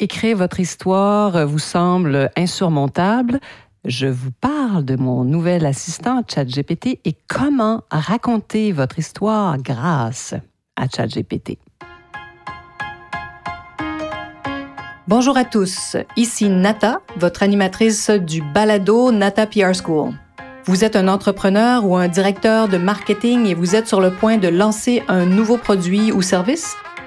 Écrire votre histoire vous semble insurmontable. Je vous parle de mon nouvel assistant ChatGPT et comment raconter votre histoire grâce à ChatGPT. Bonjour à tous, ici Nata, votre animatrice du balado Nata PR School. Vous êtes un entrepreneur ou un directeur de marketing et vous êtes sur le point de lancer un nouveau produit ou service?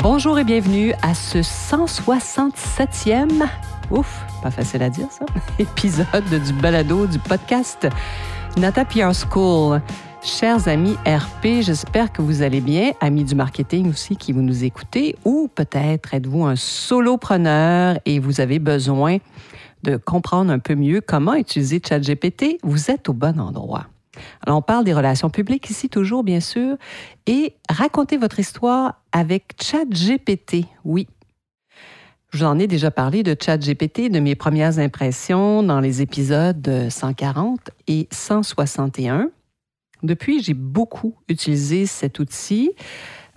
Bonjour et bienvenue à ce 167e, ouf, pas facile à dire ça, épisode du balado du podcast Nata PR School. Chers amis RP, j'espère que vous allez bien, amis du marketing aussi qui vous nous écoutez, ou peut-être êtes-vous un solopreneur et vous avez besoin de comprendre un peu mieux comment utiliser ChatGPT, vous êtes au bon endroit. Alors, on parle des relations publiques ici toujours, bien sûr, et racontez votre histoire avec ChatGPT, oui. Je vous en ai déjà parlé de ChatGPT, de mes premières impressions dans les épisodes 140 et 161. Depuis, j'ai beaucoup utilisé cet outil.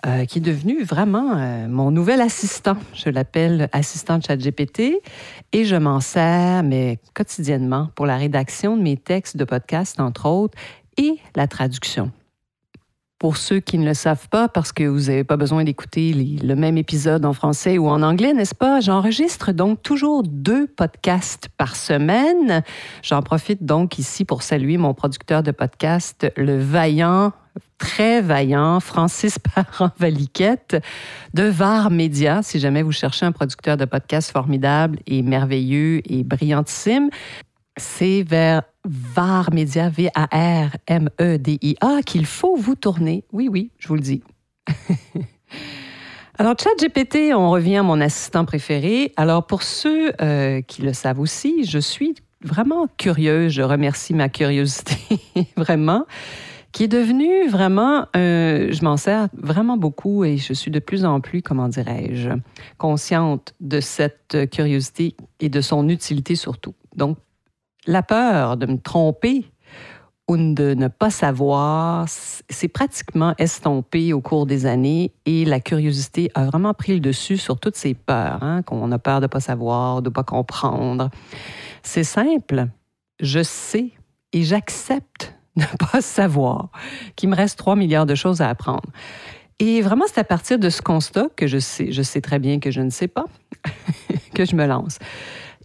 Euh, qui est devenu vraiment euh, mon nouvel assistant. Je l'appelle assistant ChatGPT et je m'en sers, mais quotidiennement, pour la rédaction de mes textes de podcast, entre autres, et la traduction. Pour ceux qui ne le savent pas, parce que vous n'avez pas besoin d'écouter le même épisode en français ou en anglais, n'est-ce pas? J'enregistre donc toujours deux podcasts par semaine. J'en profite donc ici pour saluer mon producteur de podcast, le vaillant très vaillant, Francis Parent-Valiquette de VAR Média, si jamais vous cherchez un producteur de podcast formidable et merveilleux et brillantissime. C'est vers VAR Média, V-A-R-M-E-D-I-A, qu'il faut vous tourner. Oui, oui, je vous le dis. Alors, ChatGPT, on revient à mon assistant préféré. Alors, pour ceux euh, qui le savent aussi, je suis vraiment curieuse. Je remercie ma curiosité, vraiment qui est devenu vraiment, euh, je m'en sers vraiment beaucoup et je suis de plus en plus, comment dirais-je, consciente de cette curiosité et de son utilité surtout. Donc, la peur de me tromper ou de ne pas savoir, c'est pratiquement estompé au cours des années et la curiosité a vraiment pris le dessus sur toutes ces peurs, hein, qu'on a peur de ne pas savoir, de ne pas comprendre. C'est simple, je sais et j'accepte ne pas savoir qu'il me reste 3 milliards de choses à apprendre. Et vraiment, c'est à partir de ce constat que je sais, je sais très bien que je ne sais pas, que je me lance.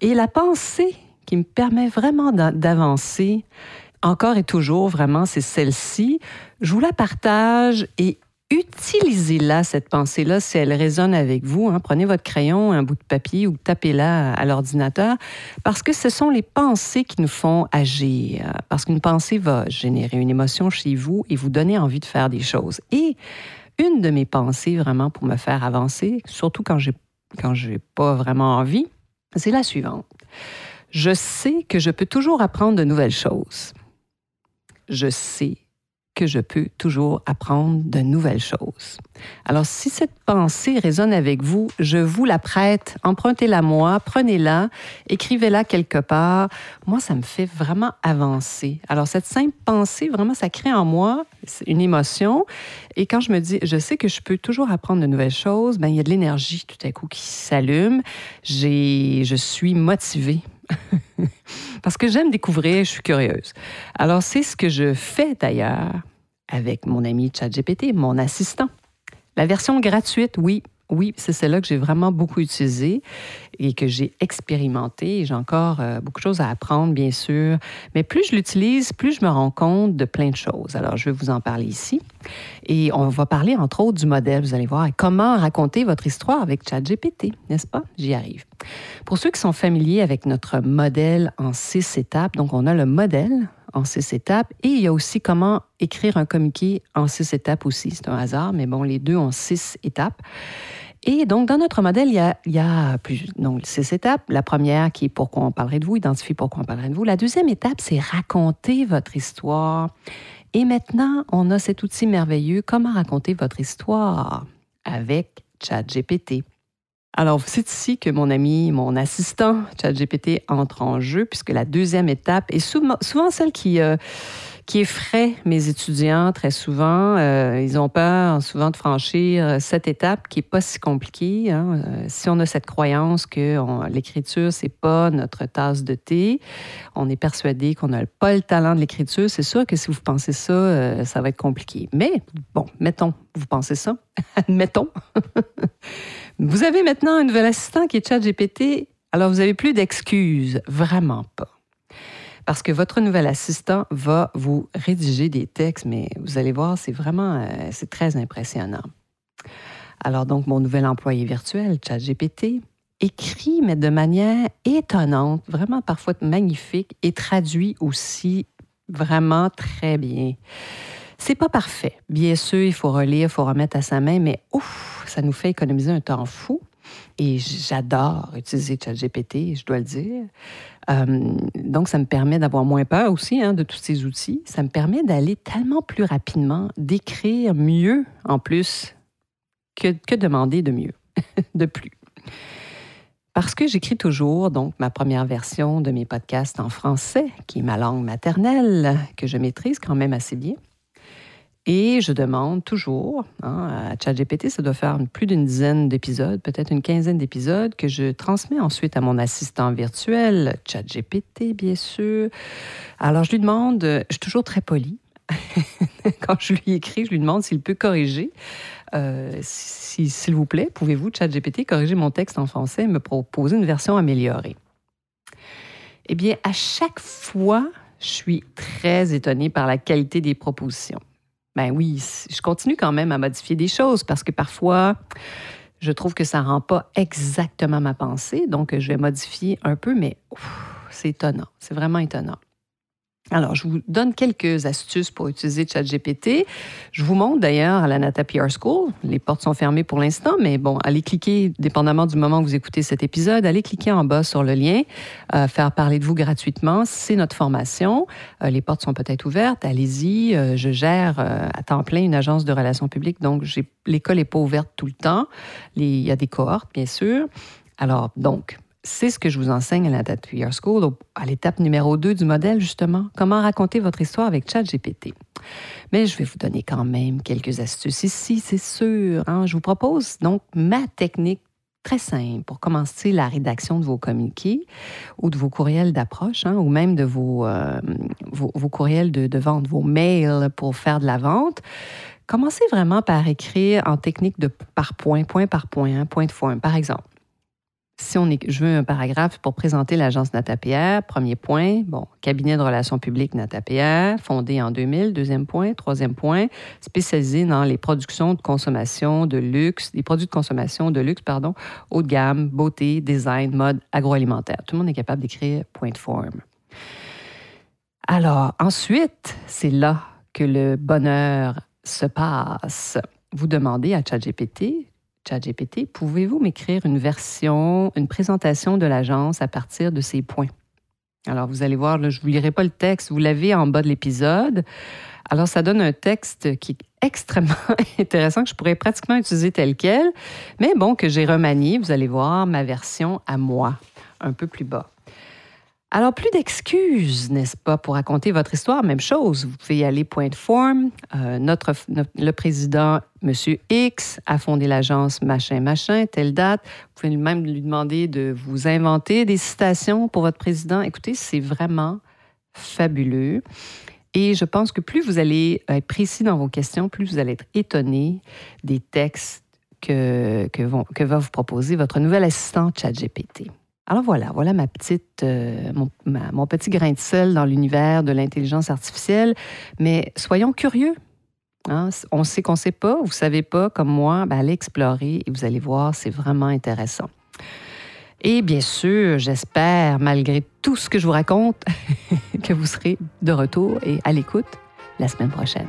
Et la pensée qui me permet vraiment d'avancer, encore et toujours, vraiment, c'est celle-ci. Je vous la partage et utilisez-la, cette pensée-là, si elle résonne avec vous. Hein. Prenez votre crayon, un bout de papier ou tapez-la à l'ordinateur, parce que ce sont les pensées qui nous font agir. Parce qu'une pensée va générer une émotion chez vous et vous donner envie de faire des choses. Et une de mes pensées vraiment pour me faire avancer, surtout quand j'ai quand j'ai pas vraiment envie, c'est la suivante. Je sais que je peux toujours apprendre de nouvelles choses. Je sais que je peux toujours apprendre de nouvelles choses. Alors, si cette pensée résonne avec vous, je vous la prête, empruntez-la moi, prenez-la, écrivez-la quelque part. Moi, ça me fait vraiment avancer. Alors, cette simple pensée, vraiment, ça crée en moi une émotion. Et quand je me dis, je sais que je peux toujours apprendre de nouvelles choses, ben, il y a de l'énergie tout à coup qui s'allume. je suis motivée Parce que j'aime découvrir, je suis curieuse. Alors, c'est ce que je fais d'ailleurs avec mon ami ChatGPT, mon assistant. La version gratuite, oui, oui, c'est celle-là que j'ai vraiment beaucoup utilisée et que j'ai expérimenté. J'ai encore euh, beaucoup de choses à apprendre, bien sûr. Mais plus je l'utilise, plus je me rends compte de plein de choses. Alors, je vais vous en parler ici. Et on va parler, entre autres, du modèle. Vous allez voir comment raconter votre histoire avec ChatGPT, n'est-ce pas? J'y arrive. Pour ceux qui sont familiers avec notre modèle en six étapes, donc on a le modèle en six étapes et il y a aussi comment écrire un communiqué en six étapes aussi. C'est un hasard, mais bon, les deux ont six étapes. Et donc, dans notre modèle, il y a, il y a plus, donc, six étapes. La première qui est pourquoi on parlerait de vous, identifier pourquoi on parlerait de vous. La deuxième étape, c'est raconter votre histoire. Et maintenant, on a cet outil merveilleux, comment raconter votre histoire avec ChatGPT. Alors, c'est ici que mon ami, mon assistant ChatGPT entre en jeu, puisque la deuxième étape est souvent, celle qui, euh, qui effraie mes étudiants très souvent. Euh, ils ont peur souvent de franchir cette étape qui n'est pas si compliquée. Hein. Euh, si on a cette croyance que l'écriture, c'est pas notre tasse de thé, on est persuadé qu'on n'a pas le talent de l'écriture, c'est sûr que si vous pensez ça, euh, ça va être compliqué. Mais bon, mettons, vous pensez ça, admettons. vous avez maintenant un nouvel assistant qui est ChatGPT, alors vous n'avez plus d'excuses, vraiment pas parce que votre nouvel assistant va vous rédiger des textes, mais vous allez voir, c'est vraiment, euh, c'est très impressionnant. Alors donc, mon nouvel employé virtuel, ChatGPT, écrit, mais de manière étonnante, vraiment parfois magnifique, et traduit aussi vraiment très bien. C'est pas parfait. Bien sûr, il faut relire, il faut remettre à sa main, mais ouf, ça nous fait économiser un temps fou. Et j'adore utiliser ChatGPT, je dois le dire. Euh, donc, ça me permet d'avoir moins peur aussi hein, de tous ces outils. Ça me permet d'aller tellement plus rapidement, d'écrire mieux en plus que, que demander de mieux, de plus. Parce que j'écris toujours donc ma première version de mes podcasts en français, qui est ma langue maternelle, que je maîtrise quand même assez bien. Et je demande toujours hein, à ChatGPT, ça doit faire plus d'une dizaine d'épisodes, peut-être une quinzaine d'épisodes, que je transmets ensuite à mon assistant virtuel, ChatGPT, bien sûr. Alors, je lui demande, je suis toujours très poli. Quand je lui écris, je lui demande s'il peut corriger. Euh, s'il vous plaît, pouvez-vous, ChatGPT, corriger mon texte en français et me proposer une version améliorée? Eh bien, à chaque fois, je suis très étonnée par la qualité des propositions. Ben oui, je continue quand même à modifier des choses parce que parfois, je trouve que ça ne rend pas exactement ma pensée. Donc, je vais modifier un peu, mais c'est étonnant. C'est vraiment étonnant. Alors, je vous donne quelques astuces pour utiliser ChatGPT. Je vous montre d'ailleurs à la Nata PR School. Les portes sont fermées pour l'instant, mais bon, allez cliquer, dépendamment du moment où vous écoutez cet épisode, allez cliquer en bas sur le lien, euh, faire parler de vous gratuitement. C'est notre formation. Euh, les portes sont peut-être ouvertes. Allez-y. Euh, je gère à temps plein une agence de relations publiques, donc l'école n'est pas ouverte tout le temps. il y a des cohortes, bien sûr. Alors, donc, c'est ce que je vous enseigne à la Year School, à l'étape numéro 2 du modèle, justement. Comment raconter votre histoire avec ChatGPT. Mais je vais vous donner quand même quelques astuces ici, c'est sûr. Hein. Je vous propose donc ma technique très simple pour commencer la rédaction de vos communiqués ou de vos courriels d'approche, hein, ou même de vos, euh, vos, courriels de, vente, vos mails pour faire de la vente. Commencez vraiment par écrire en technique de par point, point par point, hein, point de forme. Par exemple, si on est, je veux un paragraphe pour présenter l'agence NataPR, premier point, cabinet de relations publiques NataPR, fondé en 2000, deuxième point, troisième point, spécialisé dans les productions de consommation de luxe, des produits de consommation de luxe, pardon, haut de gamme, beauté, design, mode, agroalimentaire. Tout le monde est capable d'écrire point de forme. Alors, ensuite, c'est là que le bonheur se passe. Vous demandez à ChatGPT ChatGPT, pouvez-vous m'écrire une version, une présentation de l'agence à partir de ces points? Alors, vous allez voir, je ne vous lirai pas le texte, vous l'avez en bas de l'épisode. Alors, ça donne un texte qui est extrêmement intéressant, que je pourrais pratiquement utiliser tel quel, mais bon, que j'ai remanié. Vous allez voir ma version à moi, un peu plus bas. Alors, plus d'excuses, n'est-ce pas, pour raconter votre histoire? Même chose, vous pouvez y aller point de forme. Euh, notre, le président, M. X, a fondé l'agence machin, machin, telle date. Vous pouvez même lui demander de vous inventer des citations pour votre président. Écoutez, c'est vraiment fabuleux. Et je pense que plus vous allez être précis dans vos questions, plus vous allez être étonné des textes que, que, vont, que va vous proposer votre nouvel assistant ChatGPT. Alors voilà, voilà ma petite, euh, mon, petit grain de sel dans l'univers de l'intelligence artificielle. Mais soyons curieux. Hein. On sait qu'on ne sait pas, vous ne savez pas, comme moi, ben allez explorer et vous allez voir, c'est vraiment intéressant. Et bien sûr, j'espère, malgré tout ce que je vous raconte, que vous serez de retour et à l'écoute la semaine prochaine.